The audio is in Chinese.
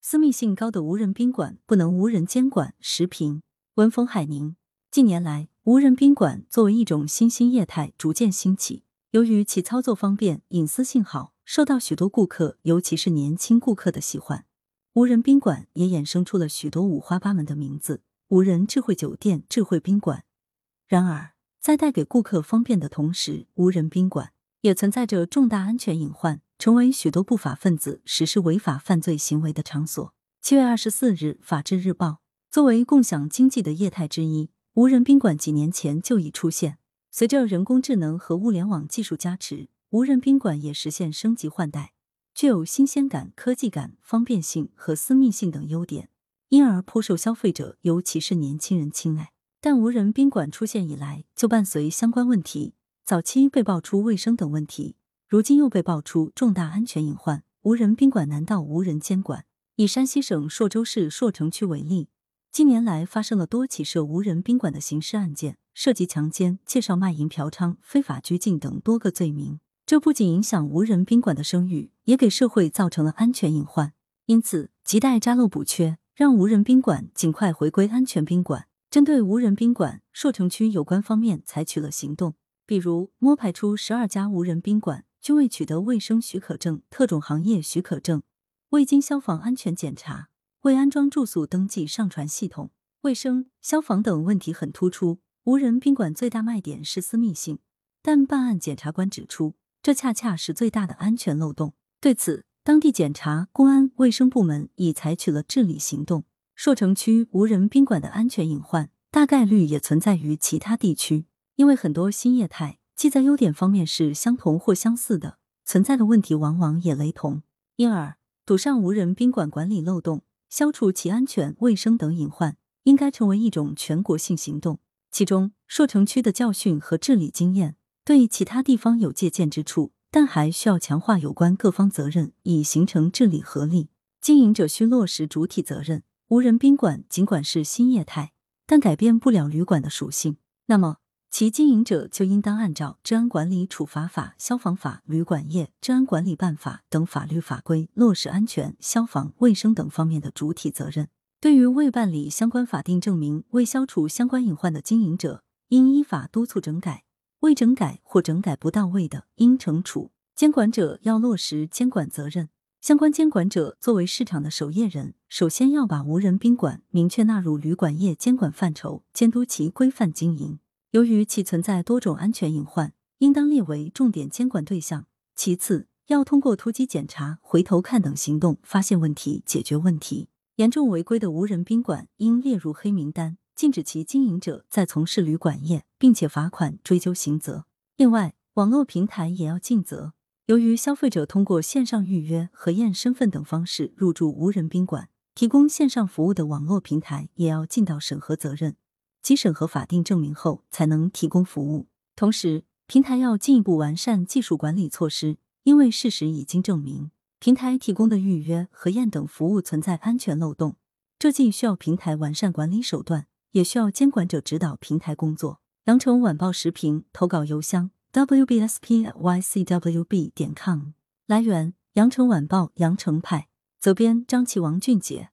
私密性高的无人宾馆不能无人监管。时评：文峰海宁。近年来，无人宾馆作为一种新兴业态逐渐兴起，由于其操作方便、隐私性好，受到许多顾客，尤其是年轻顾客的喜欢。无人宾馆也衍生出了许多五花八门的名字：无人智慧酒店、智慧宾馆。然而，在带给顾客方便的同时，无人宾馆也存在着重大安全隐患，成为许多不法分子实施违法犯罪行为的场所。七月二十四日，《法制日报》作为共享经济的业态之一，无人宾馆几年前就已出现。随着人工智能和物联网技术加持，无人宾馆也实现升级换代，具有新鲜感、科技感、方便性和私密性等优点，因而颇受消费者，尤其是年轻人青睐。但无人宾馆出现以来，就伴随相关问题。早期被爆出卫生等问题，如今又被爆出重大安全隐患。无人宾馆难道无人监管？以山西省朔州市朔城区为例，近年来发生了多起涉无人宾馆的刑事案件，涉及强奸、介绍卖淫、嫖娼、非法拘禁等多个罪名。这不仅影响无人宾馆的声誉，也给社会造成了安全隐患。因此，亟待扎漏补缺，让无人宾馆尽快回归安全宾馆。针对无人宾馆，朔城区有关方面采取了行动，比如摸排出十二家无人宾馆均未取得卫生许可证、特种行业许可证，未经消防安全检查，未安装住宿登记上传系统，卫生、消防等问题很突出。无人宾馆最大卖点是私密性，但办案检察官指出，这恰恰是最大的安全漏洞。对此，当地检察、公安、卫生部门已采取了治理行动。朔城区无人宾馆的安全隐患，大概率也存在于其他地区，因为很多新业态既在优点方面是相同或相似的，存在的问题往往也雷同。因而，堵上无人宾馆管理漏洞，消除其安全卫生等隐患，应该成为一种全国性行动。其中，朔城区的教训和治理经验对其他地方有借鉴之处，但还需要强化有关各方责任，以形成治理合力。经营者需落实主体责任。无人宾馆尽管是新业态，但改变不了旅馆的属性。那么，其经营者就应当按照《治安管理处罚法》《消防法》《旅馆业治安管理办法》等法律法规，落实安全、消防、卫生等方面的主体责任。对于未办理相关法定证明、未消除相关隐患的经营者，应依法督促整改；未整改或整改不到位的，应惩处。监管者要落实监管责任。相关监管者作为市场的守夜人，首先要把无人宾馆明确纳入旅馆业监管范畴，监督其规范经营。由于其存在多种安全隐患，应当列为重点监管对象。其次，要通过突击检查、回头看等行动，发现问题，解决问题。严重违规的无人宾馆应列入黑名单，禁止其经营者再从事旅馆业，并且罚款追究刑责。另外，网络平台也要尽责。由于消费者通过线上预约、核验身份等方式入住无人宾馆，提供线上服务的网络平台也要尽到审核责任，经审核法定证明后才能提供服务。同时，平台要进一步完善技术管理措施，因为事实已经证明，平台提供的预约、核验等服务存在安全漏洞，这既需要平台完善管理手段，也需要监管者指导平台工作。羊城晚报时评投稿邮箱。wbspycwb 点 com，来源：羊城晚报羊城派，责编：张琪、王俊杰。